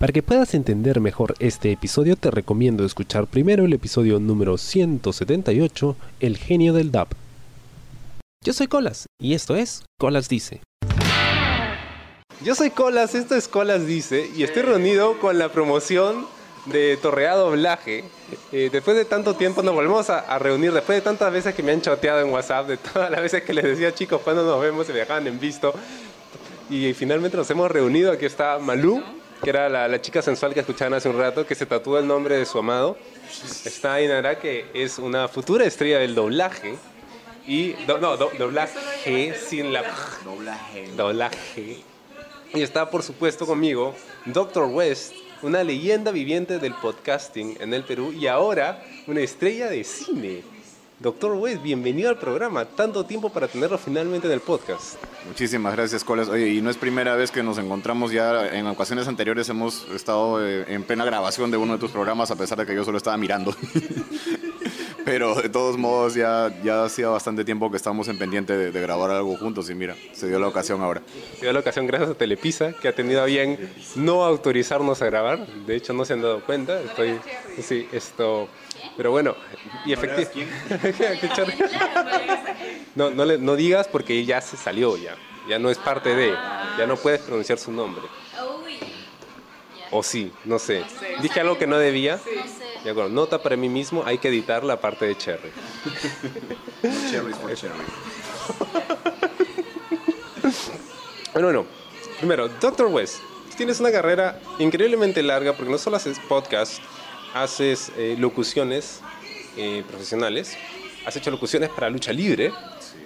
Para que puedas entender mejor este episodio, te recomiendo escuchar primero el episodio número 178, El genio del DAP. Yo soy Colas y esto es Colas Dice. Yo soy Colas, esto es Colas Dice y estoy reunido con la promoción de Torrea Doblaje. Eh, después de tanto tiempo nos volvemos a, reunir, después de tantas veces que me han chateado en WhatsApp, de todas las veces que les decía chicos cuando nos vemos y me en visto. Y finalmente nos hemos reunido, aquí está Malú, que era la, la, chica sensual que escuchaban hace un rato, que se tatúa el nombre de su amado. Está Ainara, que es una futura estrella del doblaje. Y, do, no, do, doblaje, sin la... Doblaje. Doblaje. Y está, por supuesto, conmigo Dr. West, una leyenda viviente del podcasting en el Perú y ahora una estrella de cine. Doctor West, bienvenido al programa. Tanto tiempo para tenerlo finalmente en el podcast. Muchísimas gracias, Colas. Oye, y no es primera vez que nos encontramos ya. En ocasiones anteriores hemos estado eh, en plena grabación de uno de tus programas, a pesar de que yo solo estaba mirando. Pero de todos modos, ya, ya hacía bastante tiempo que estamos en pendiente de, de, grabar algo juntos y mira, se dio la ocasión ahora. Se dio la ocasión gracias a Telepisa, que ha tenido a bien no autorizarnos a grabar. De hecho, no se han dado cuenta. Estoy, sí, esto. Pero bueno, y efectivamente. no, no, le, no digas porque ya se salió, ya. Ya no es parte de. Ya no puedes pronunciar su nombre. O sí, no sé. Dije algo que no debía. De acuerdo, nota para mí mismo, hay que editar la parte de Cherry. No cherries for cherry. bueno, bueno, primero, Dr. West, tienes una carrera increíblemente larga porque no solo haces podcast, haces eh, locuciones eh, profesionales, has hecho locuciones para lucha libre,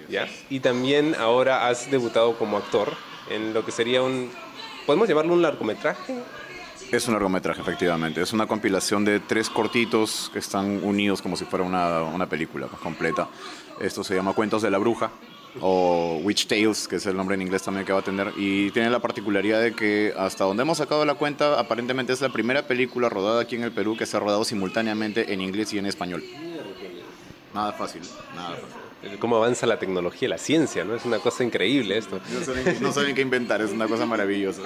¿ya? Y también ahora has debutado como actor en lo que sería un, ¿podemos llamarlo un largometraje? Es un largometraje, efectivamente. Es una compilación de tres cortitos que están unidos como si fuera una, una película completa. Esto se llama Cuentos de la Bruja o Witch Tales, que es el nombre en inglés también que va a tener. Y tiene la particularidad de que hasta donde hemos sacado la cuenta, aparentemente es la primera película rodada aquí en el Perú que se ha rodado simultáneamente en inglés y en español. Nada fácil, nada fácil cómo avanza la tecnología, la ciencia, ¿no? Es una cosa increíble esto. No saben, no saben qué inventar, es una cosa maravillosa.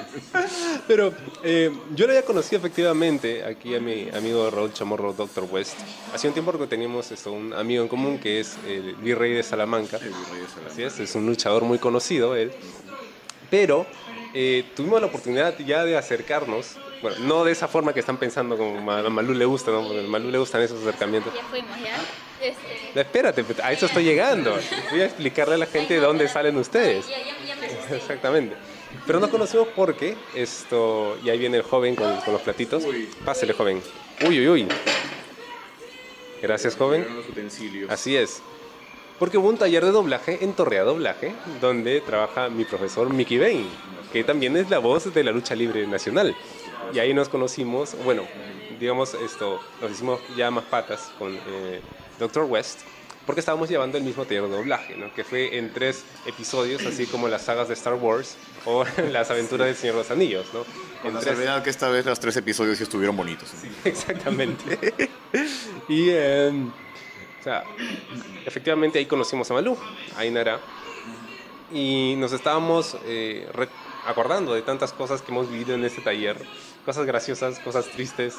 Pero eh, yo lo había conocido efectivamente aquí a mi amigo Raúl Chamorro, Dr. West. Hace un tiempo que teníamos esto, un amigo en común que es el virrey de Salamanca. El virrey de Salamanca. Así es, es un luchador muy conocido él. Pero eh, tuvimos la oportunidad ya de acercarnos bueno, no de esa forma que están pensando como a Malú le gusta, ¿no? Porque a Malú le gustan esos acercamientos. Ya fuimos, ¿ya? Este... Espérate, a eso estoy llegando. Voy a explicarle a la gente de dónde salen ustedes. Ya, ya, ya me Exactamente. Pero nos conocemos porque esto. Y ahí viene el joven con, con los platitos. Pásele, joven. Uy, uy, uy. Gracias, joven. Así es. Porque hubo un taller de doblaje en Torrea Doblaje, donde trabaja mi profesor Mickey Bain, que también es la voz de la lucha libre nacional. Y ahí nos conocimos, bueno, digamos esto, nos hicimos ya más patas con eh, Dr. West, porque estábamos llevando el mismo taller de doblaje, ¿no? que fue en tres episodios, así como las sagas de Star Wars o las aventuras del Señor de los Anillos. ¿no? Con la que esta vez los tres episodios sí estuvieron bonitos. Sí, exactamente. y, eh, o sea, efectivamente ahí conocimos a Malú, a Inara, y nos estábamos eh, acordando de tantas cosas que hemos vivido en este taller, cosas graciosas, cosas tristes,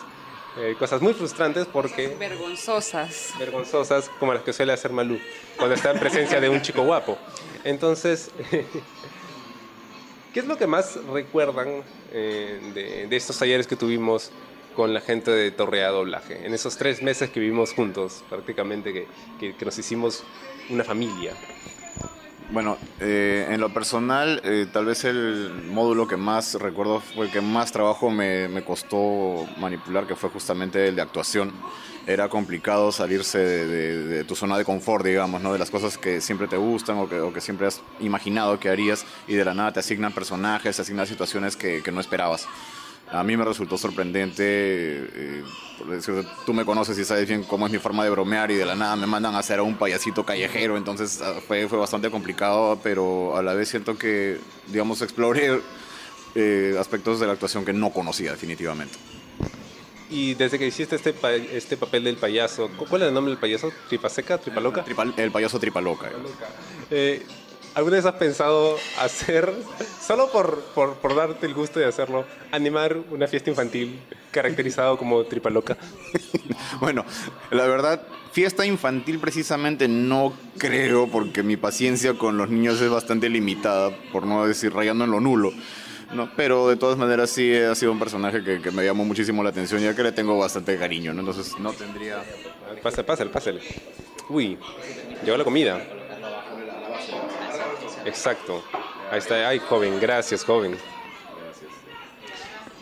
eh, cosas muy frustrantes porque... Vergonzosas. Vergonzosas, como las que suele hacer Malú, cuando está en presencia de un chico guapo. Entonces, ¿qué es lo que más recuerdan eh, de, de, estos talleres que tuvimos con la gente de Torrea Doblaje? En esos tres meses que vivimos juntos, prácticamente que, que, que nos hicimos una familia. Bueno, eh, en lo personal, eh, tal vez el módulo que más recuerdo fue el que más trabajo me, me, costó manipular, que fue justamente el de actuación. Era complicado salirse de, de, tu zona de confort, digamos, ¿no? de las cosas que siempre te gustan o que, o que siempre has imaginado que harías y de la nada te asignan personajes, te asignan situaciones que, que no esperabas a mí me resultó sorprendente, eh, por decir, tú me conoces y sabes bien cómo es mi forma de bromear y de la nada me mandan a hacer a un payasito callejero, entonces fue, fue bastante complicado, pero a la vez siento que, digamos, exploré eh, aspectos de la actuación que no conocía definitivamente. Y desde que hiciste este, pa este papel del payaso, ¿cuál es el nombre del payaso? ¿Tripa seca? ¿Tripa loca? Tripa, el payaso tripa loca. Eh, ¿Alguna vez has pensado hacer, solo por, por, por darte el gusto de hacerlo, animar una fiesta infantil caracterizado como tripaloca? Bueno, la verdad, fiesta infantil precisamente no creo, porque mi paciencia con los niños es bastante limitada, por no decir rayando en lo nulo. No, pero de todas maneras sí ha sido un personaje que, que me llamó muchísimo la atención, ya que le tengo bastante cariño, ¿no? Entonces no tendría... Pásale, pásale, pásale. Uy, llegó la comida. Exacto. Ahí está. Ay, joven, gracias, joven.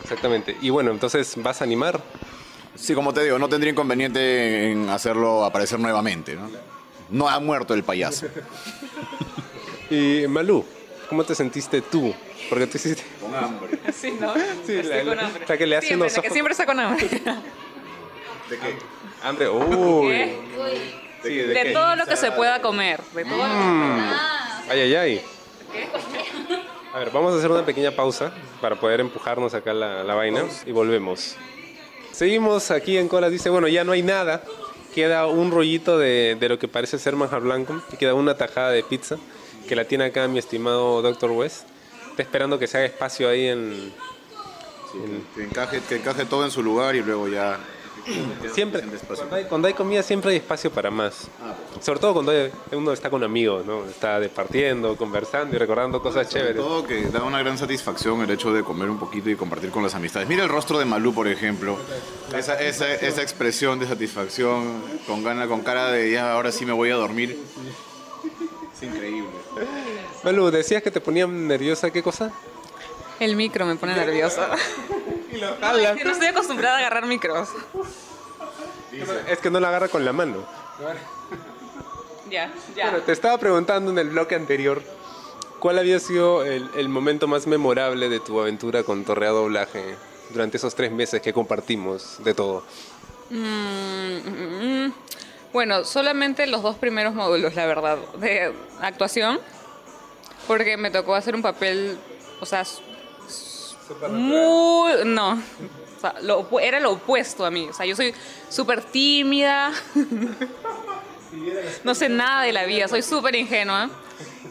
Exactamente. Y bueno, entonces, ¿vas a animar? Sí, como te digo, no tendría inconveniente en hacerlo aparecer nuevamente, ¿no? No ha muerto el payaso. Y Malú, ¿cómo te sentiste tú? Porque tú hiciste... Con hambre. Sí, ¿no? Sí, Estoy la- con la- hambre. o sea, que le hace siempre, unos la que ojos- siempre está con hambre. ¿De qué? Hambre. Uy. ¿Qué? Sí, ¿de De qué? todo lo que se pueda comer. De todo lo que- Mm. Ay, ay, ay. A ver, vamos a hacer una pequeña pausa para poder empujarnos acá la, la vaina y volvemos. Seguimos aquí en Colas. Dice, bueno, ya no hay nada. Queda un rollito de, de lo que parece ser manjar blanco. Y queda una tajada de pizza que la tiene acá mi estimado Dr. West. Está esperando que se haga espacio ahí en... Que encaje, que encaje todo en su lugar y luego ya... Siempre, cuando hay, cuando hay comida siempre hay espacio para más. Sobre todo cuando hay- uno está con amigos, ¿no? Está departiendo, conversando y recordando cosas Sobre chéveres. todo que da una gran satisfacción el hecho de comer un poquito y compartir con las amistades. Mira el rostro de Malú, por ejemplo. Esa, esa, esa expresión de satisfacción, con gana, con cara de ya, ahora sí me voy a dormir. Es increíble. Malu, decías que te ponía nerviosa, ¿qué cosa? El micro me pone nerviosa. Y lo no estoy acostumbrada a agarrar micros. Es que no la agarra con la mano. Ya, ya. Bueno, te estaba preguntando en el bloque anterior cuál había sido el, el momento más memorable de tu aventura con Torrea Doblaje durante esos tres meses que compartimos de todo. Mm, mm, mm. Bueno, solamente los dos primeros módulos, la verdad, de actuación, porque me tocó hacer un papel, o sea, muy... No, o sea, lo era lo opuesto a mí, o sea, yo soy súper tímida, no sé nada de la vida, soy súper ingenua,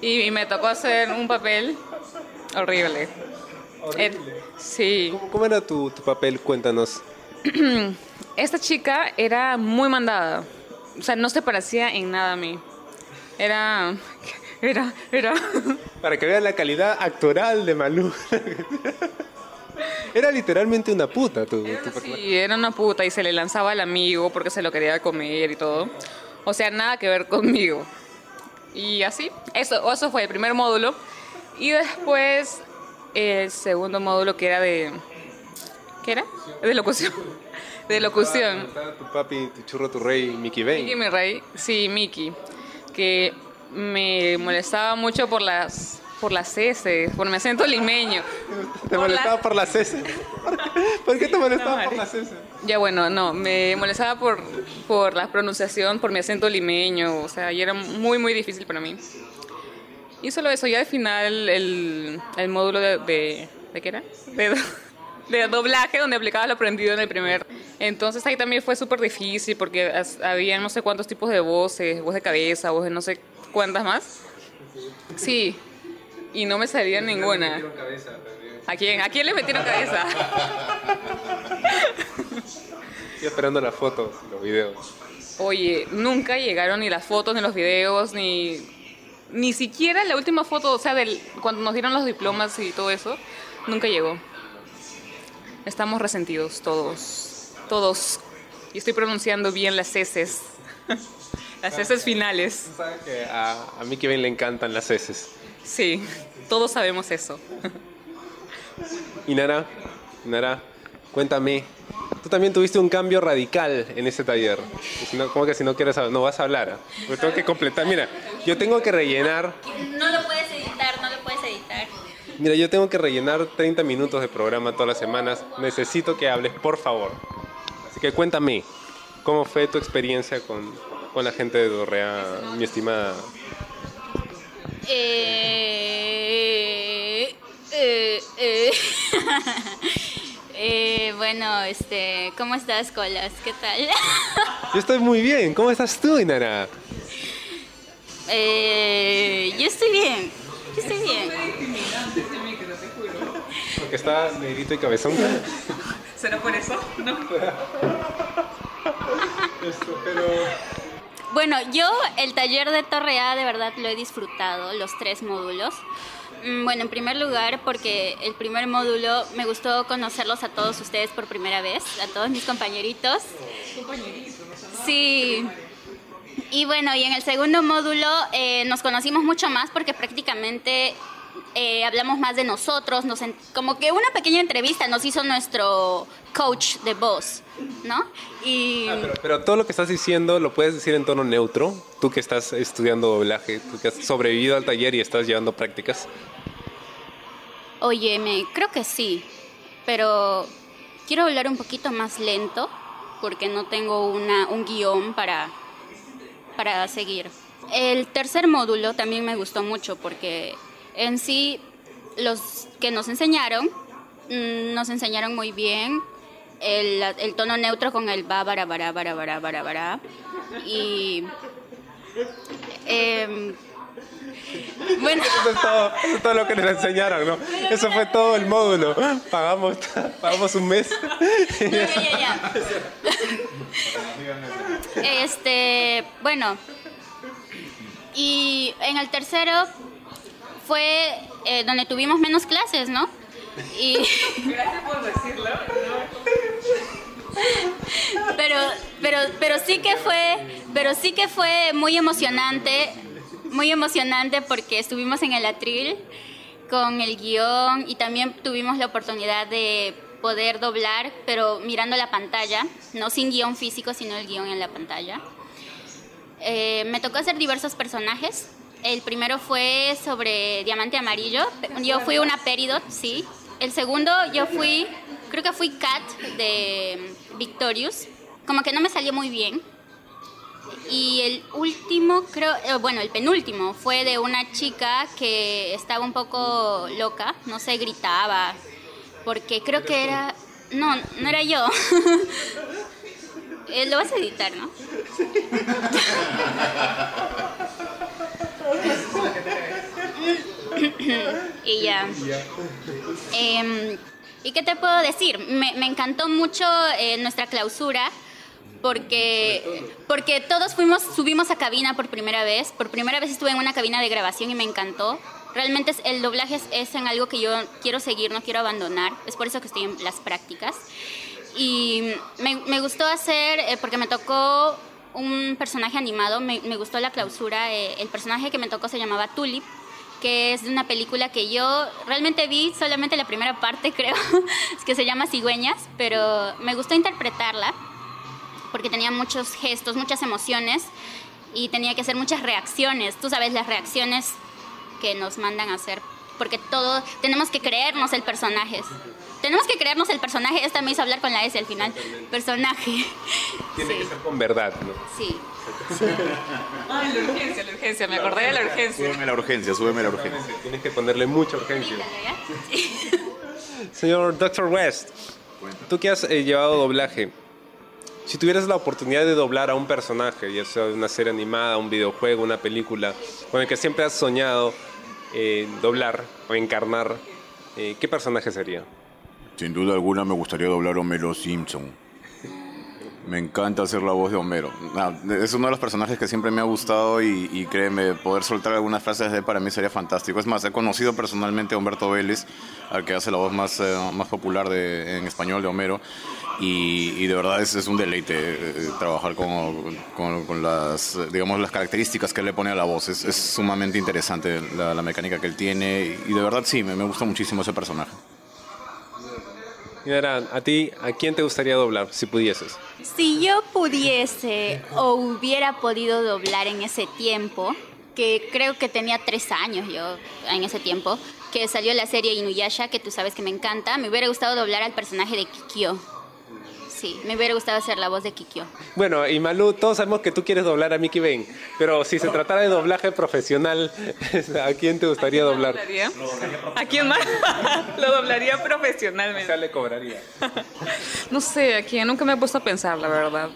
y, y me tocó hacer un papel horrible. Eh, sí. ¿Cómo, cómo era tu, tu papel? Cuéntanos. Esta chica era muy mandada. O sea, no se parecía en nada a mí. Era. Era. Era. Para que vean la calidad actoral de Malú. Era literalmente una puta tu, tu personaje. Sí, era una puta y se le lanzaba al amigo porque se lo quería comer y todo. O sea, nada que ver conmigo. Y así. Eso, eso fue el primer módulo. Y después el segundo módulo que era de. ¿Qué era? De locución. De locución. Tu papi, tu churro, tu rey, Mickey Bane. Mickey, mi rey, sí, Mickey, que me molestaba mucho por las por las S, por mi acento limeño. ¿Te Por molestaba la- por las S? ¿Por qué te molestaba No, por las? Ya bueno, no, me molestaba por, por la pronunciación, por mi acento limeño, o sea, y era muy, muy difícil para mí. Y solo eso, ya al final el, el módulo de, de... ¿De qué era? De, do- de doblaje, donde aplicaba lo aprendido en el primer. Entonces ahí también fue súper difícil porque había no sé cuántos tipos de voces, voz de cabeza, voz de no sé cuántas más. Sí, y no me salía ninguna. ¿A quién? ¿A quién le metieron cabeza? Estoy esperando las fotos, los videos. Oye, nunca llegaron ni las fotos, ni los videos, ni ni siquiera la última foto, o sea, del, cuando nos dieron los diplomas y todo eso, nunca llegó. Estamos resentidos todos, todos. Y estoy pronunciando bien las heces, las heces finales. Tú sabes que a, a Mickey Bane le encantan las S. Sí, todos sabemos eso. Y Nara, Nara, cuéntame. Tú también tuviste un cambio radical en ese taller. Si no, ¿Cómo que si no quieres hablar? No vas a hablar. Porque tengo que completar. Mira, yo tengo que rellenar. No lo puedes editar, no lo puedes editar. Mira, yo tengo que rellenar 30 minutos de programa todas las semanas. Necesito que hables, por favor. Así que cuéntame, ¿cómo fue tu experiencia con, con la gente de Dorrea, mi estimada? Eh, eh, eh. Eh, bueno, este, ¿cómo estás, Colas? ¿Qué tal? Yo estoy muy bien. ¿Cómo estás tú, Inara? Eh, yo estoy bien. Yo estoy bien. Porque está negrito y cabezón. ¿Será por eso? No. Bueno, yo el taller de Torre A de verdad lo he disfrutado, los tres módulos. Mm, Bueno, en primer lugar porque el primer módulo me gustó conocerlos a todos ustedes por primera vez, a todos mis compañeritos. Sí. Y bueno, y en el segundo módulo eh, nos conocimos mucho más porque prácticamente eh, hablamos más de nosotros, nos como que una pequeña entrevista nos hizo nuestro coach de voz, ¿no? Y Pero, pero todo lo que estás diciendo lo puedes decir en tono neutro. Tú que estás estudiando doblaje, tú que has sobrevivido al taller y estás llevando prácticas. Óyeme, creo que sí, pero quiero hablar un poquito más lento porque no tengo una, un guion para, para seguir. El tercer módulo también me gustó mucho porque en sí los que nos enseñaron mm, nos enseñaron muy bien el, el tono neutro con el ba, bara, bara, bara, bara, bara, bara. Y... em, bueno, Eso es, todo, eso es todo lo que nos enseñaron, ¿no? Eso fue todo el módulo. Pagamos, pagamos un mes. No, ya, ya, ya. Este, bueno. Y en el tercero fue eh, donde tuvimos menos clases, ¿no? Gracias por decirlo. pero, pero, pero sí que fue, pero sí que fue muy emocionante, muy emocionante porque estuvimos en el atril con el guion y también tuvimos la oportunidad de poder doblar, pero mirando la pantalla, no sin guion físico, sino el guion en la pantalla. Eh, me tocó hacer diversos personajes. El primero fue sobre Diamante Amarillo. Yo fui una Peridot, sí. El segundo yo fui, creo que fui Kat de Victorious. Como que no me salió muy bien. Y el último, creo, eh, bueno, el penúltimo fue de una chica que estaba un poco loca, no sé, gritaba, porque creo que era, no, no era yo. Eh, lo vas a editar, ¿no? y ya. Em, ¿Y qué te puedo decir? Me, encantó mucho eh, nuestra clausura porque, porque todos fuimos, subimos a cabina por primera vez. Por primera vez estuve en una cabina de grabación y me encantó. Realmente el doblaje es, en algo que yo quiero seguir, no quiero abandonar. Es por eso que estoy en las prácticas. Y me, me gustó hacer, eh, porque me tocó un personaje animado, me, gustó la clausura. eh, el personaje que me tocó se llamaba Tulip, que es de una película que yo realmente vi solamente la primera parte, creo, que se llama Cigüeñas, pero me gustó interpretarla porque tenía muchos gestos, muchas emociones y tenía que hacer muchas reacciones. Tú sabes las reacciones que nos mandan a hacer, porque todo tenemos que creernos el personaje. Tenemos que creernos el personaje. Esta me hizo hablar con la S al final. Personaje. Tiene Sí. que ser con verdad, ¿no? Sí. Ay, la urgencia, la urgencia. Me acordé de la urgencia. Súbeme la urgencia, súbeme la urgencia. Tienes que ponerle mucha urgencia. Señor Dr. West, tú que has eh, llevado doblaje, si tuvieras la oportunidad de doblar a un personaje, ya sea de una serie animada, un videojuego, una película, con el que siempre has soñado eh, doblar o encarnar, eh, ¿qué personaje sería? Sin duda alguna me gustaría doblar a Homero Simpson. Me encanta hacer la voz de Homero. Ah, Es uno de los personajes que siempre me ha gustado y, y créeme, poder soltar algunas frases de él para mí sería fantástico. Es más, he conocido personalmente a Humberto Vélez, al que hace la voz más, eh, más popular de, en español de Homero. Y, y de verdad es, es un deleite eh, trabajar con, con- con las, eh, digamos, las características que él le pone a la voz. Es, es sumamente interesante la, la mecánica que él tiene y de verdad sí, me, me gusta muchísimo ese personaje. A ti, ¿a quién te gustaría doblar si pudieses? Si yo pudiese o hubiera podido doblar en ese tiempo, que creo que tenía tres años yo en ese tiempo, que salió la serie Inuyasha, que tú sabes que me encanta, me hubiera gustado doblar al personaje de Kikyo. Sí, me hubiera gustado hacer la voz de Kikyo. Bueno, y Malú, todos sabemos que tú quieres doblar a Mickey Bane, pero si se tratara de doblaje profesional, ¿a quién te gustaría doblar? ¿Doblaría? ¿A quién más? Lo doblaría O profesionalmente. sea, le cobraría. No sé, ¿a quién? Nunca me he puesto a pensar, la verdad.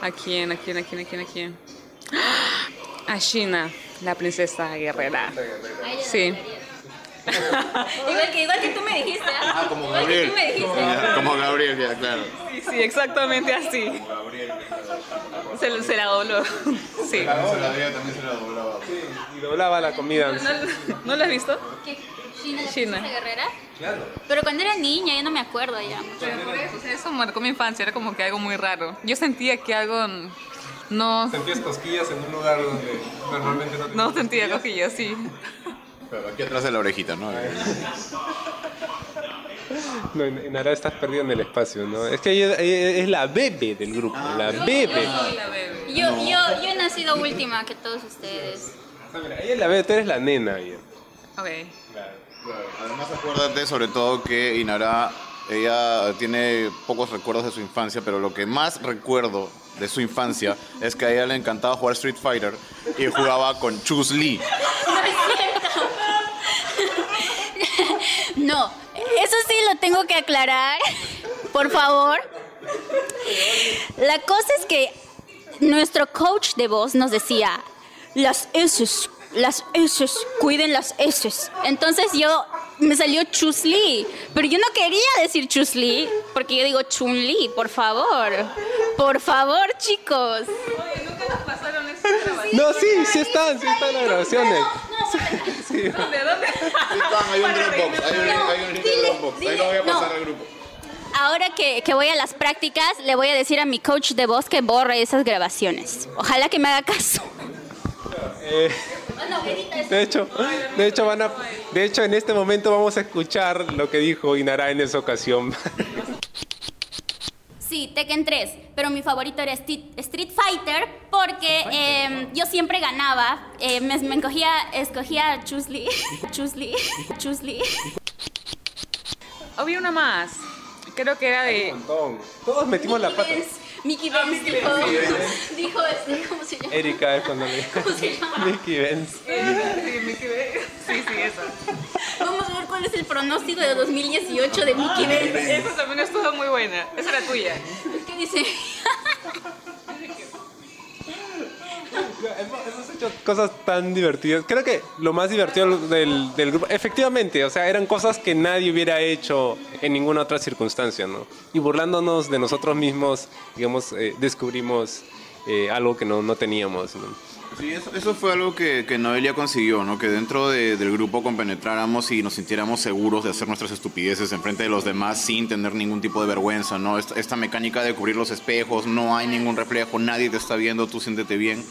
¿A quién? ¿A quién? ¿A quién? ¿A quién? ¿A quién? A China, la princesa guerrera. Sí. igual, que, igual que tú me dijiste, ¿ah? Ah, como igual Gabriel. que tú me dijiste. Ya, Como Gabriel, ya, claro. Sí, sí, exactamente así. Se, se la dobló. Sí. Se la veía, también se la doblaba. Y doblaba la comida. ¿No, ¿no lo has visto? ¿Qué? ¿China la princesa guerrera? Claro. Pero cuando era niña, yo no me acuerdo ya. Pero por eso, o sea, eso marcó mi infancia, era como que algo muy raro. Yo sentía que algo no, Sentías cosquillas en un lugar donde normalmente no no sentía cosquillas, sí. Pero aquí atrás de la orejita, ¿no? No, en en Ara estás perdido en el espacio, ¿no? Es que ella, ella es la bebé del grupo, la bebé. Yo, yo, yo he nacido última que todos ustedes. Ah, mira, ella es la bebé, tú eres la nena. ella. Ok. Además, acuérdate sobre todo que Inara, ella tiene pocos recuerdos de su infancia, pero lo que más recuerdo de su infancia es que a ella le encantaba jugar Street Fighter y jugaba con Chus Lee. No, eso sí lo tengo que aclarar, por favor. La cosa es que nuestro coach de voz nos decía, las S, las S, cuiden las S. Entonces yo me salió Chusli, pero yo no quería decir Chusli, porque yo digo Chun-Li, por favor. Por favor, chicos. Oye, nunca nos pasaron esta No, sí, sí están, sí están las grabaciones. ¿Dónde? ¿Dónde? hay un Dropbox, hay un, hay un link de Dile, Dropbox. Ahí lo voy a pasar no. al grupo. Ahora que, que voy a las prácticas, le voy a decir a mi coach de voz que borre esas grabaciones. Ojalá que me haga caso. Eh, de hecho, de hecho van a, de hecho en este momento vamos a escuchar lo que dijo Inara en esa ocasión. Sí, Tekken 3, pero mi favorito era Street Fighter porque eh, yo siempre ganaba. Eh, me, me encogía, escogía a Chusli, Chusli, Chusli. Había una más. Creo que era de. Todos metimos la pata. Mickey Benz dijo, dijo este, ¿cómo se llama? Erika es cuando le ¿Cómo se llama? Mickey Benz. Sí, Mickey Benz. Sí, sí, esa. Vamos a ver cuál es el pronóstico de 2018 de Mickey Benz. Esa también estuvo muy buena. Esa era tuya. ¿Qué dice? Hemos hecho cosas tan divertidas. Creo que lo más divertido del, del grupo, efectivamente, o sea, eran cosas que nadie hubiera hecho en ninguna otra circunstancia, ¿no? Y burlándonos de nosotros mismos, digamos, eh, descubrimos eh, algo que no, no teníamos, ¿no? Sí, eso, eso fue algo que, que Noelia consiguió, ¿no? Que dentro de- del grupo compenetráramos y nos sintiéramos seguros de hacer nuestras estupideces en frente de los demás sin tener ningún tipo de vergüenza, ¿no? Esta, esta mecánica de cubrir los espejos, no hay ningún reflejo, nadie te está viendo, tú siéntete bien.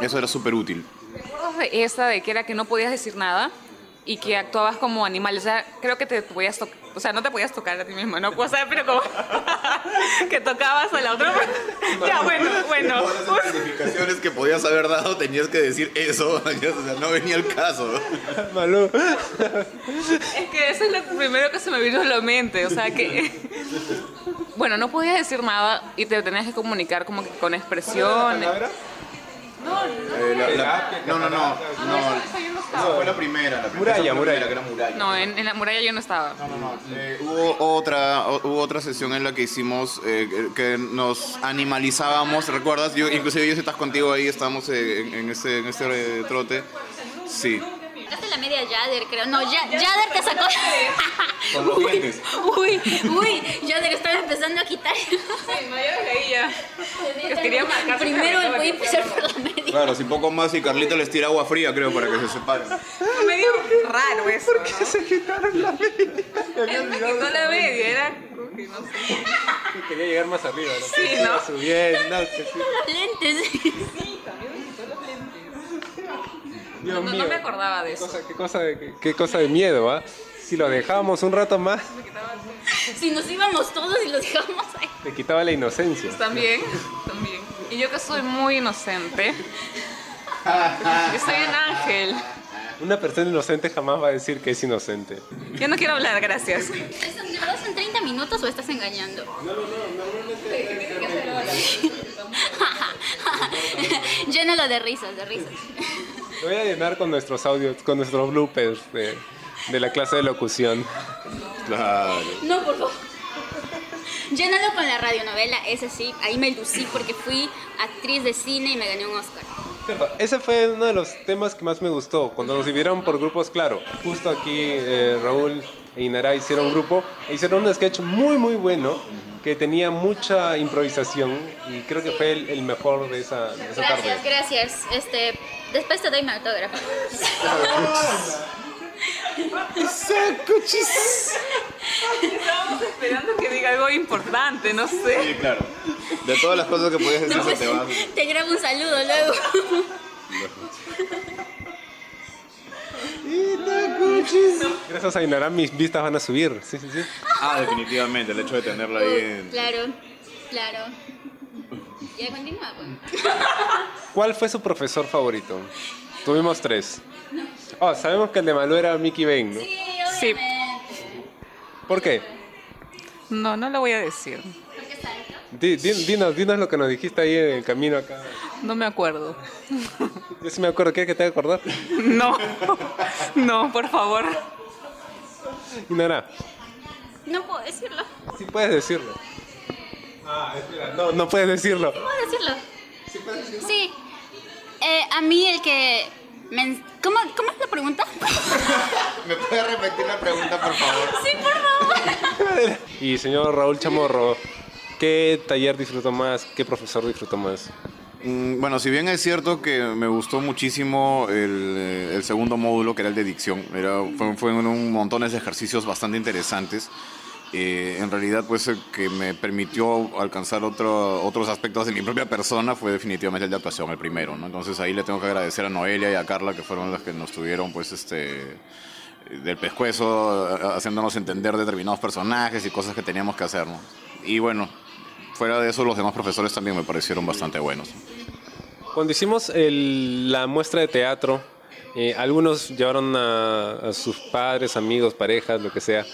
Eso era súper útil. acuerdas de esa de que era que no podías decir nada y que actuabas como animal? O sea, creo que te podías tocar, o sea, no te podías tocar a ti mismo, ¿no? O sea, pero como que tocabas a la otra. ya, bueno, bueno. Todas las especificaciones que podías haber dado tenías que decir eso, o sea, no venía el caso. Malú. Es que eso es lo primero que se me vino a la mente, o sea que... Bueno, no podías decir nada y te tenías que comunicar como que con expresiones. Eh, la- la- no, no, no, no, esa fue la primera, la primera, Muralla, esa fue la muralla. primera, que era muralla. No, en, en la muralla yo no estaba. Eh, hubo otra o- hubo otra sesión en la que hicimos eh, que nos animalizábamos recuerdas yo inclusive yo si estás contigo ahí estábamos eh, en, en ese en ese eh, trote. Sí Es la media Yader, creo. No, Ya- Yader te sacó. Con los uy, dientes. uy, uy, Yader estaba empezando a quitar. Sí, no, leía. Quería marcar su Primero voy a empezar por la media. claro si poco más y Carlito les tira agua fría creo para que se separen medio raro eso, ¿Por qué se quitaron la media? Me quitó la media, era no sé. Quería llegar más arriba, ¿no? Sí, ¿no? Subiendo, sí. Los lentes. Dios No, no mío. me acordaba de Qué eso. cosa, qué cosa de, qué- qué cosa de miedo, ¿ah? Si lo dejábamos un rato más, Si nos íbamos todos y los dejamos ahí. te quitaba la inocencia. También, también. Y yo que soy muy inocente. Yo soy un ángel. Una persona inocente jamás va a decir que es inocente. Yo no quiero hablar, gracias. ¿Son- ¿De verdad son 30 minutos o estás engañando? No, no, no, normalmente. Llénalo de risas, de risas. Lo voy a llenar con nuestros audios, con nuestros bloopers de, de la clase de locución. claro No, por favor. Llénalo con la radionovela, ese sí. Ahí me lucí porque fui actriz de cine y me gané un Oscar. Ese fue uno de los temas que más me gustó. Cuando nos dividieron por grupos, claro. Justo aquí eh, Raúl e Inara hicieron un grupo e hicieron un sketch muy, muy bueno que tenía mucha improvisación y creo que fue el, el mejor de esa, de esa tarde. Gracias, gracias. Este, después te doy mi autógrafo. Estábamos esperando que diga algo importante, no sé. Sí, claro. De todas las cosas que podías decir, se te va. Te grabo un saludo luego. Gracias a Inara mis vistas van a subir. Sí, sí, sí. Ah, definitivamente, el hecho de tenerla ahí. en- Claro, claro. Ya continúa, pues. ¿Cuál fue su profesor favorito? Tuvimos tres. Oh, sabemos que el de Malú era Mickey Bain, ¿no? Sí. ¿Por qué? No, no lo voy a decir. Di- di- dinos, dinos lo que nos dijiste ahí en el camino acá. No me acuerdo. Yo sí me acuerdo, ¿quieres que te acordar? No, no, por favor. Inara, No puedo decirlo. sí puedes decirlo. Ah, espera, no, no puedes decirlo. ¿Puedo decirlo? Sí. Eh, a mí el que... me ¿Cómo, ¿Cómo es la pregunta? ¿Me puedes repetir la pregunta, por favor? Sí, por favor. Y señor Raúl Chamorro, ¿qué taller disfrutó más? ¿Qué profesor disfrutó más? Mm, Bueno, si bien es cierto que me gustó muchísimo el, eh, el segundo módulo, que era el de dicción, era, fue, fueron un montones de ejercicios bastante interesantes. Eh, en realidad, pues el que me permitió alcanzar otro- otros aspectos de mi propia persona fue definitivamente el de actuación, el primero. ¿no? Entonces ahí le tengo que agradecer a Noelia y a Carla, que fueron las que nos tuvieron, pues, este del pescuezo, a- haciéndonos entender determinados personajes y cosas que teníamos que hacer. ¿no? Y bueno, fuera de eso, los demás profesores también me parecieron bastante buenos. Cuando hicimos el- la muestra de teatro, eh, algunos llevaron a, a sus padres, amigos, parejas, lo que sea.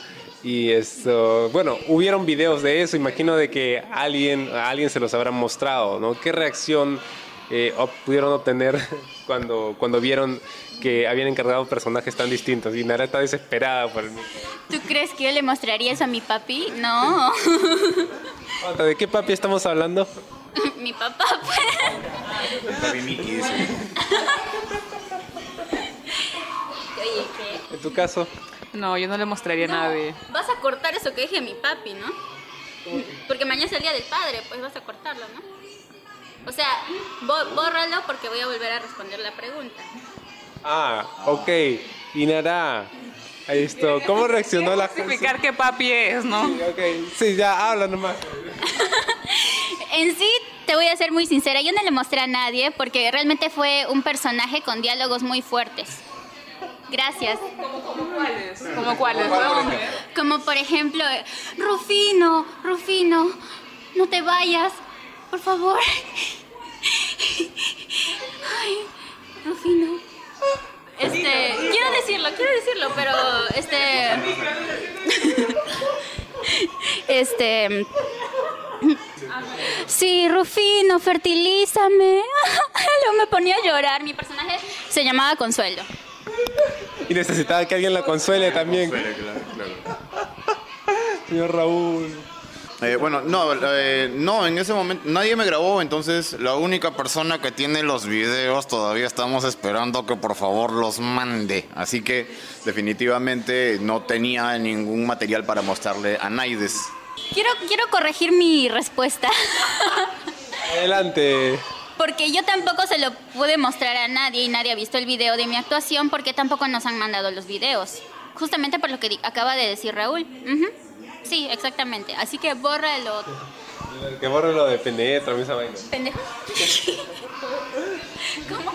Y esto, bueno, hubieron videos de eso, imagino de que alguien, a alguien se los habrán mostrado, ¿no? ¿Qué reacción eh, ob- pudieron obtener cuando, cuando vieron que habían encargado personajes tan distintos? Y Nara está desesperada por el... ¿Tú crees que yo le mostraría eso a mi papi? No. ¿De qué papi estamos hablando? mi papá, pues. Papi Mickey, dice. Oye, ¿qué? En tu caso, No, yo no le mostraría a nadie. Vas a cortar eso que dije a mi papi, ¿no? Porque mañana es el día del padre, pues vas a cortarlo, ¿no? O sea, bó- bórralo porque voy a volver a responder la pregunta. ah, ok, Inara, ahí esto, ¿cómo reaccionó la gente? Justificar qué papi es, ¿no? Ok, sí, ya habla nomás. En sí, te voy a ser muy sincera, yo no le mostré a nadie porque realmente fue un personaje con diálogos muy fuertes. Gracias. ¿Cómo cuáles? ¿Cómo cuáles? Como por ejemplo, eh, Rufino, Rufino, no te vayas, por favor. Ay, Rufino. Este, quiero decirlo, quiero decirlo, pero este este Sí, Rufino, fertilízame. Luego me ponía a llorar. Mi personaje se llamaba Consuelo. Y necesitaba que alguien la consuele también. Señor Raúl. Eh, bueno, no, eh, no, en ese momento nadie me grabó, entonces la única persona que tiene los videos todavía estamos esperando que por favor los mande. Así que definitivamente no tenía ningún material para mostrarle a Naides. Quiero, quiero corregir mi respuesta. Adelante. Porque yo tampoco se lo pude mostrar a nadie y nadie ha visto el video de mi actuación porque tampoco nos han mandado los videos. Justamente por lo que acaba de decir Raúl. Ujú. Sí, exactamente. Así que bórralo, Que borre lo de penetra, esa vaina. pendejo. ¿Cómo?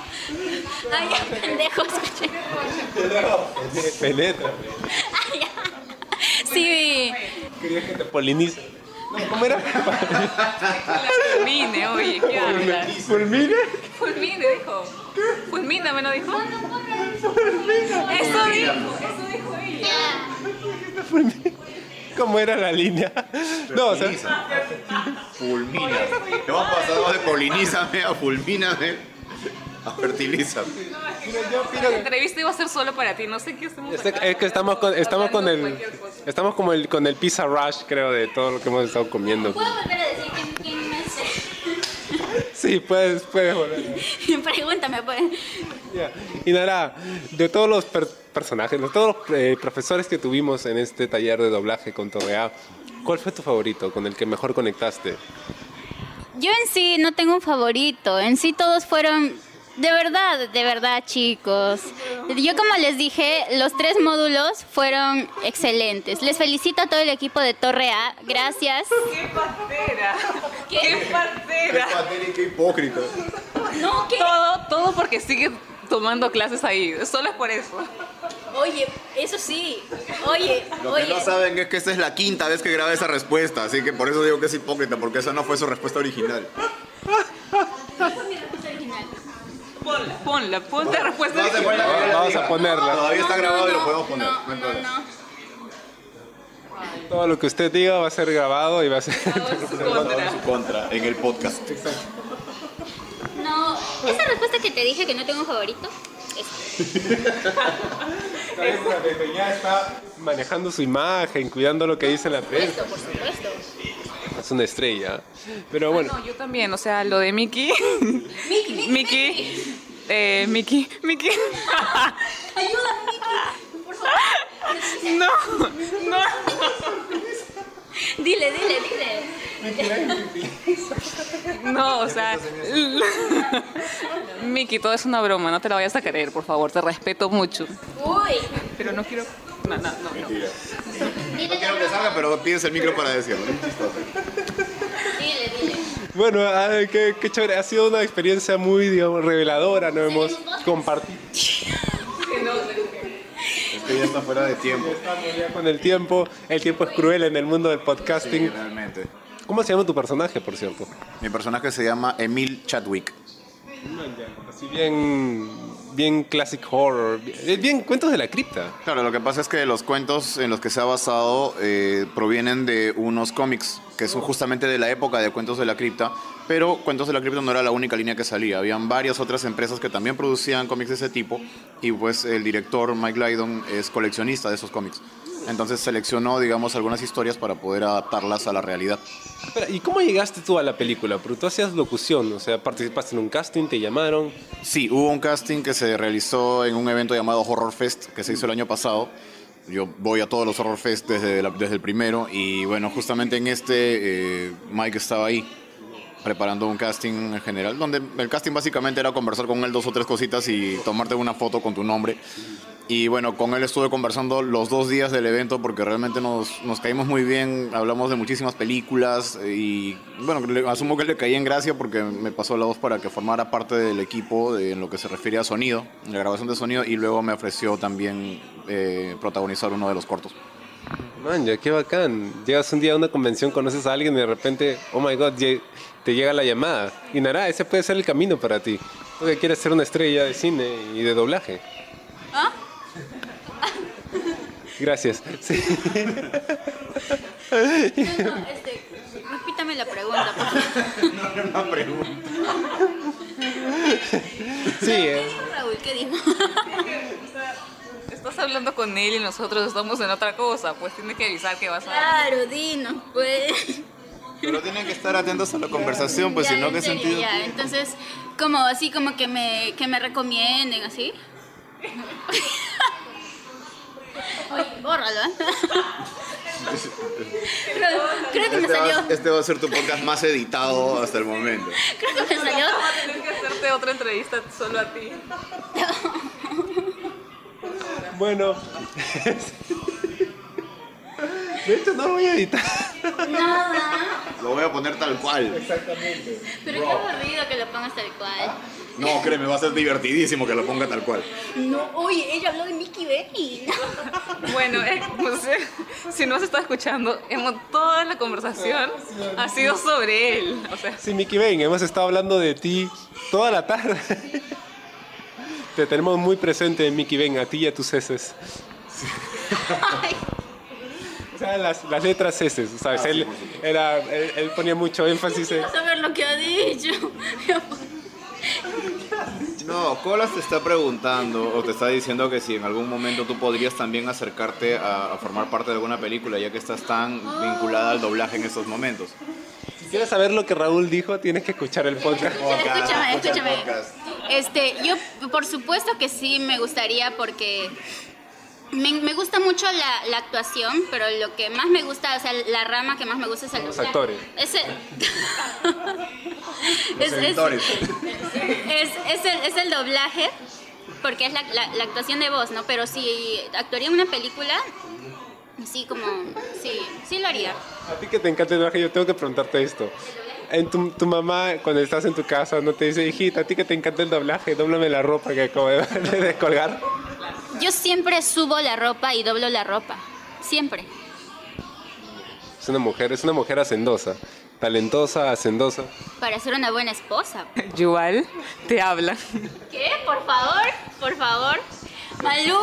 Ay, ya, pendejo, escuché. Penetra. Ay, ya. Sí, Quería que te polinice. No, ¿Cómo era? Fulmine, oye, ¿qué hablas? ¿Fulmina? Fulmine, dijo. Fulmina, me lo dijo. Eso dijo, eso dijo ella. ya. ¿Cómo era la línea? No, o sea, Fulmina. Hemos pasado de polinízame a fulmíname a opino La entrevista iba a ser solo para ti, no sé qué hacemos Este- acá. es que estamos con, estamos con el estamos como el con el pizza rush creo de todo lo que hemos estado comiendo. ¿Puedo volver a decir quién, quién me hace? Sí, puedes, puedes volver. Pregúntame, pues. Ya. Y Nara, de todos los per- personajes, de todos los eh, profesores que tuvimos en este taller de doblaje con Torrea, ¿cuál fue tu favorito, con el que mejor conectaste? Yo en sí no tengo un favorito, en sí todos fueron, de verdad, de verdad chicos. Yo como les dije, los tres módulos fueron excelentes. Les felicito a todo el equipo de Torre A, gracias. ¡Qué partera! ¿Qué? ¡Qué partera! qué hipócrita. No, que... Todo, todo porque sigue tomando clases ahí. Solo es por eso. Oye, eso sí, oye, Lo que oye. no saben es que esta es la quinta vez que graba esa respuesta, así que por eso digo que es hipócrita, porque esa no fue su respuesta original. Ponla, ponla, ponte la respuesta. Vamos a ponerla. Vamos a ponerla. Todavía está grabado y lo podemos poner. No, no no. Todo lo que usted diga va a ser grabado y va a ser... Su contra. En su contra, en el podcast. No, esa respuesta que te dije que no tengo un favorito, es- ya está manejando su imagen, cuidando lo que dice la prensa. por supuesto. Es una estrella. Pero bueno, No, yo también, o sea, lo de Mickey. Miki, Miki, Mickey. Eh, Mickey, Mickey. ayúdame, Miki, por favor. No, no. Dile, dile, dile. No, o sea. Mickey, todo es una broma, no te la vayas a creer, por favor, te respeto mucho. Uy, Pero no quiero. No, no, no. no. No quiero que salga, pero pides el micro para decirlo. Bueno, ay, qué, qué chévere. Ha sido una experiencia muy, digamos, reveladora. No hemos compartido Es que ya está fuera de tiempo. ya con el tiempo. El tiempo es cruel en el mundo del Sí, podcasting. realmente. ¿Cómo se llama tu personaje, por cierto? Mi personaje se llama Emil Chadwick. Así bien, bien classic horror, bien, bien cuentos de la cripta. Claro, lo que pasa es que los cuentos en los que se ha basado eh, provienen de unos cómics que son justamente de la época de Cuentos de la Cripta, pero Cuentos de la Cripta no era la única línea que salía, habían varias otras empresas que también producían cómics de ese tipo y pues el director Mike Lydon es coleccionista de esos cómics. Entonces seleccionó, digamos, algunas historias para poder adaptarlas a la realidad. Espera, ¿Y cómo llegaste tú a la película? Porque tú hacías locución, o sea, participaste en un casting, te llamaron. Sí, hubo un casting que se realizó en un evento llamado Horror Fest que se hizo el año pasado. Yo voy a todos los Horror Fest desde, la- desde el primero y bueno, justamente en este eh, Mike estaba ahí preparando un casting en general, donde el casting básicamente era conversar con él dos o tres cositas y tomarte una foto con tu nombre. Y bueno, con él estuve conversando los dos días del evento porque realmente nos, nos caímos muy bien, hablamos de muchísimas películas y bueno, asumo que le caí en gracia porque me pasó la voz para que formara parte del equipo de- en lo que se refiere a sonido, la grabación de sonido y luego me ofreció también eh, protagonizar uno de los cortos. Man, qué bacán. Llegas un día a una convención, conoces a alguien y de repente, oh my god, te llega la llamada. Y nada, ese puede ser el camino para ti. Porque quieres ser una estrella de cine y de doblaje. ¿Ah? Gracias. Sí. No, no, este, repítame la pregunta, por favor. Una pregunta. Sí, ¿Qué eh. dijo Raúl? ¿Qué dijo? Estás hablando con él y nosotros estamos en otra cosa, pues tienes que avisar que vas a... Claro, dinos, pues. Pero tienen que estar atentos a la conversación, pues si no, ¿qué serio, sentido? ya. Entonces, como así, como que me, que me recomienden, así. Oye, bórralo, ¿eh? creo, creo que me Este salió, va, este va a ser tu podcast más editado hasta el momento. creo que me salió. Tienes que hacerte otra entrevista solo a ti. Bueno. De hecho, no lo voy a editar. Nada. Lo voy a poner tal cual. Pero qué aburrido que lo pongas tal cual. No, créeme, va a ser divertidísimo que lo ponga tal cual. No, oye, ella habló de Mickey Benny. Bueno, eh, pues, eh, si no has estado escuchando, hemos, toda la conversación ha sido sobre él. O sea, Sí, Mickey Bane, hemos estado hablando de ti toda la tarde. Te tenemos muy presente, Mickey Bane, a ti y a tus heces. Ay, sea, las, las letras heces, ¿sabes? él, era, él, él ponía mucho énfasis en... quiero saber lo que ha dicho. No, Colas te está preguntando o te está diciendo que si en algún momento tú podrías también acercarte a, a formar parte de alguna película, ya que estás tan vinculada al doblaje en estos momentos. Si quieres saber lo que Raúl dijo, tienes que escuchar el podcast. Escúchame, escúchame. podcast. Este, yo por supuesto que sí me gustaría porque me, me gusta mucho la, la actuación, pero lo que más me gusta, o sea, la rama que más me gusta es el Los actores. Es el, Los es, es- editores. es, es el, es el doblaje, porque es la, la- la actuación de voz, ¿no? Pero si actuaría en una película, sí, como, sí, sí lo haría. A ti que te encanta el doblaje, yo tengo que preguntarte esto. En tu, tu mamá, cuando estás en tu casa, no te dice, hijita, a ti que te encanta el doblaje, dóblame la ropa que acabo de, de colgar. Yo siempre subo la ropa y doblo la ropa, siempre. Es una mujer, es una mujer hacendosa. Talentosa, hacendosa. Para ser una buena esposa. Yuval te habla. ¿Qué? Por favor, por favor. Malú,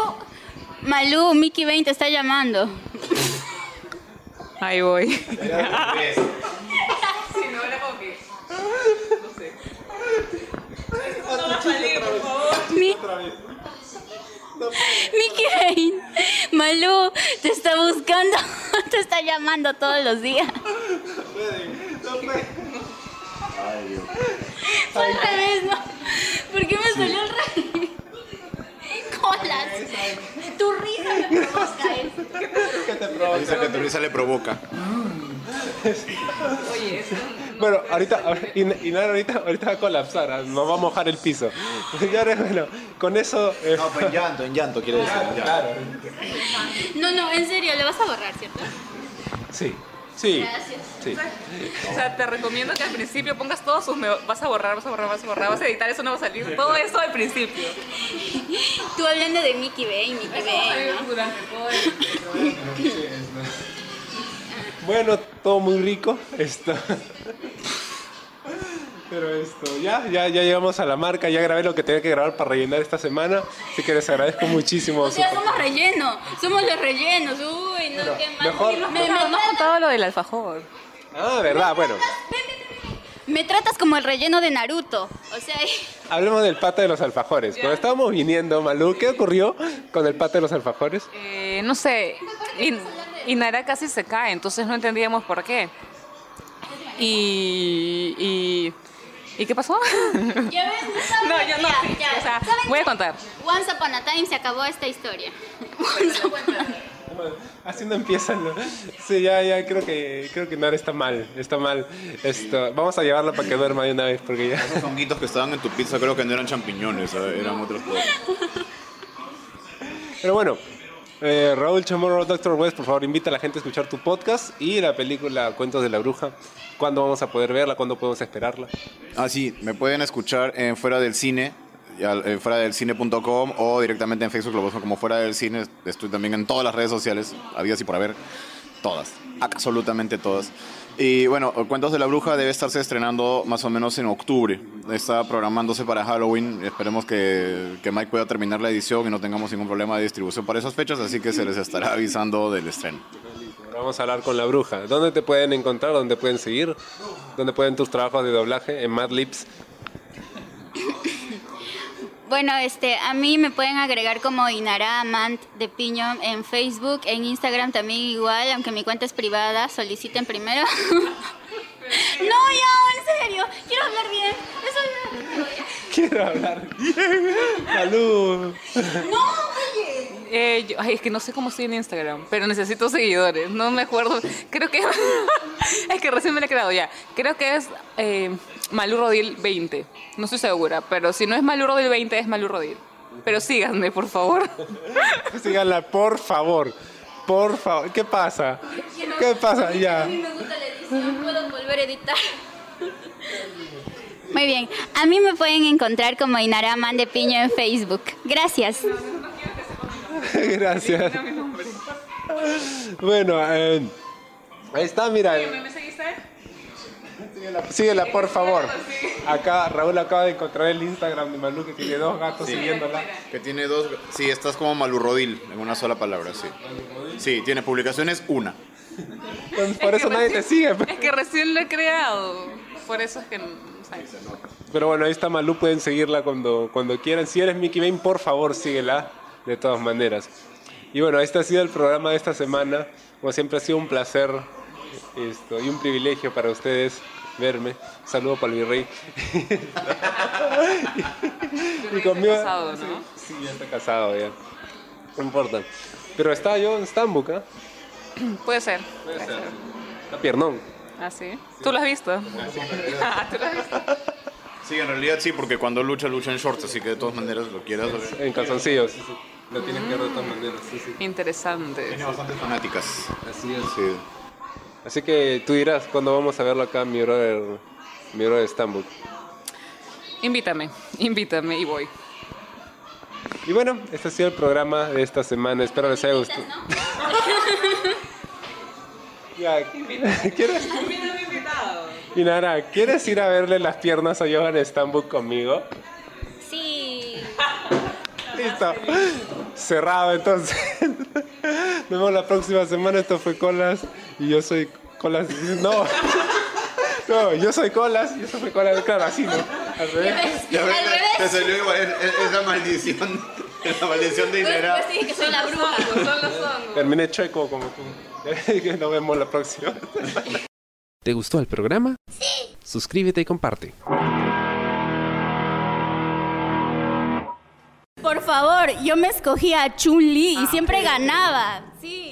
Malú, Mickey 20 te está llamando. Ahí voy. Mi- Mickey 20, Malú te está buscando, te está llamando todos los días. Fue al revés, ¿no? ¿Por qué me salió al revés? Colas. Tu risa me provoca eso. Dice que tu risa le provoca. Bueno, ahorita, In- Inar ahorita, ahorita va a colapsar, ah, nos va a mojar el piso. Ya, bueno, con eso... eh, No, pues en llanto, en llanto quiere decir. claro, No, no, en serio, le vas a borrar, ¿cierto? sí, sí, Gracias. sí. O sea, te recomiendo que al principio pongas todos sus... me- Vas a borrar, vas a borrar, vas a borrar, vas a editar, eso no va a salir. Todo eso al principio. Tú hablando de Mickey Bay, Mickey Bay, ¿no? Bueno, todo muy rico. Esto. Pero esto, ya, ya, ya llegamos a la marca, ya grabé lo que tenía que grabar para rellenar esta semana. Así que les agradezco muchísimo. O sea, su- somos relleno, somos los rellenos. Uy, no, qué mal. mejor- Me, me- No, no has contado lo del alfajor. Ah, verdad, bueno. me tratas como el relleno de Naruto. O sea, Hablemos del pata de los alfajores. Cuando estábamos viniendo, Malú, ¿qué ocurrió con el pata de los alfajores? Eh, no sé, y, y Nara casi se cae, entonces no entendíamos por qué. Y, y, ¿y qué pasó? ya no yo no, Ya, sí, ya. o sea, ¿Saben voy a contar. Once upon a time se acabó esta historia. Once upon a time. Así no empiezan. ¿no? Sí, ya, ya, creo que, creo que Nara está mal, está mal. Esto, vamos a llevarla para que duerma de una vez, porque ya... Esos honguitos que estaban en tu pizza creo que no eran champiñones, ¿sabes? eran otras cosas. Pero bueno, eh, Raúl Chamorro, Doctor West, por favor, invita a la gente a escuchar tu podcast y la película Cuentos de la Bruja. ¿Cuándo vamos a poder verla? ¿Cuándo podemos esperarla? Ah, sí, me pueden escuchar en Fuera del Cine, fuera del cine.com o directamente en Facebook, como Fuera del Cine. Estoy también en todas las redes sociales, habidas y por haber, todas, absolutamente todas. Y bueno, Cuentos de la Bruja debe estarse estrenando más o menos en octubre. Está programándose para Halloween. Esperemos que, que Mike pueda terminar la edición y no tengamos ningún problema de distribución para esas fechas, así que se les estará avisando del estreno. Vamos a hablar con la bruja. ¿Dónde te pueden encontrar? ¿Dónde pueden seguir? ¿Dónde pueden tus trabajos de doblaje? En Mad Lips. Bueno, este, a mí me pueden agregar como Inara Amant de Piño en Facebook, en Instagram también igual, aunque mi cuenta es privada, soliciten primero. no, ya, en serio, quiero hablar bien. Eso Quiero hablar bien. Salud. No, oye. Eh, yo- ay, es que no sé cómo estoy en Instagram, pero necesito seguidores. No me acuerdo. Creo que. es que recién me lo he creado ya. Creo que es eh, Malú Rodil 20. No estoy segura, pero si no es Malú Rodil 20, es Malú Rodil. Pero síganme, por favor. Síganla, por favor. Por favor. ¿Qué pasa? ¿Qué pasa? A Ya. mí me gusta la edición, puedo volver a editar. Muy bien, a mí me pueden encontrar como Inara Amant de Piño en Facebook. Gracias. Gracias. Bueno, eh, ahí está, mira. ¿Me seguiste? Síguela, síguela, por favor. Acá Raúl acaba de encontrar el Instagram de Malú que tiene dos gatos siguiéndola. Que tiene dos. Sí, estás como Malurrodil, en una sola palabra, sí. Sí, tiene publicaciones una. Pues por eso nadie te sigue. pues. Es que recién lo he creado. Por eso es que Pero bueno, ahí está Malú, pueden seguirla cuando, cuando quieran. Si eres Mickey Bane, por favor, síguela de todas maneras. Y bueno, este ha sido el programa de esta semana. Como siempre ha sido un placer esto, y un privilegio para ustedes verme. Un saludo para el virrey. y conmigo... casado, ¿no? Sí, sí, ya está casado ya. No importa. Pero está yo en Stambuk, ¿ah? Puede ser. Está piernón. ¿Ah, sí? ¿Tú lo has visto? Ah, ¿tú lo has visto? Sí, en realidad sí, porque cuando lucha, lucha en shorts, así que de todas maneras lo quieras ver. En calzoncillos. Lo tienes que ver de todas maneras. Sí, sí. Interesante. Tiene bastantes fanáticas. Así es. Sí. Así que tú dirás cuándo vamos a verlo acá, mi brother, mi brother Stambuk. Invítame, invítame y voy. Y bueno, este ha sido el programa de esta semana. Espero les haya gustado. Ya, ¿quieres? Y Nara, ¿quieres ir a verle las piernas a Johan Stambuk conmigo? Sí. Listo. Cerrado entonces. Nos vemos la próxima semana. Esto fue Colas y yo soy Colas. No. No, yo soy Colas y eso fue Colas. Claro, así no. Al revés. Ya ves, Al te revés. salió igual, es, la maldición, es la maldición de Pues, Inera. pues dije que soy la bruja. Son los hongos. Terminé chueco como tú. Nos vemos la próxima. ¿Te gustó el programa? Sí. Suscríbete y comparte. Por favor, yo me escogía a Chun-Li y siempre ganaba. Sí.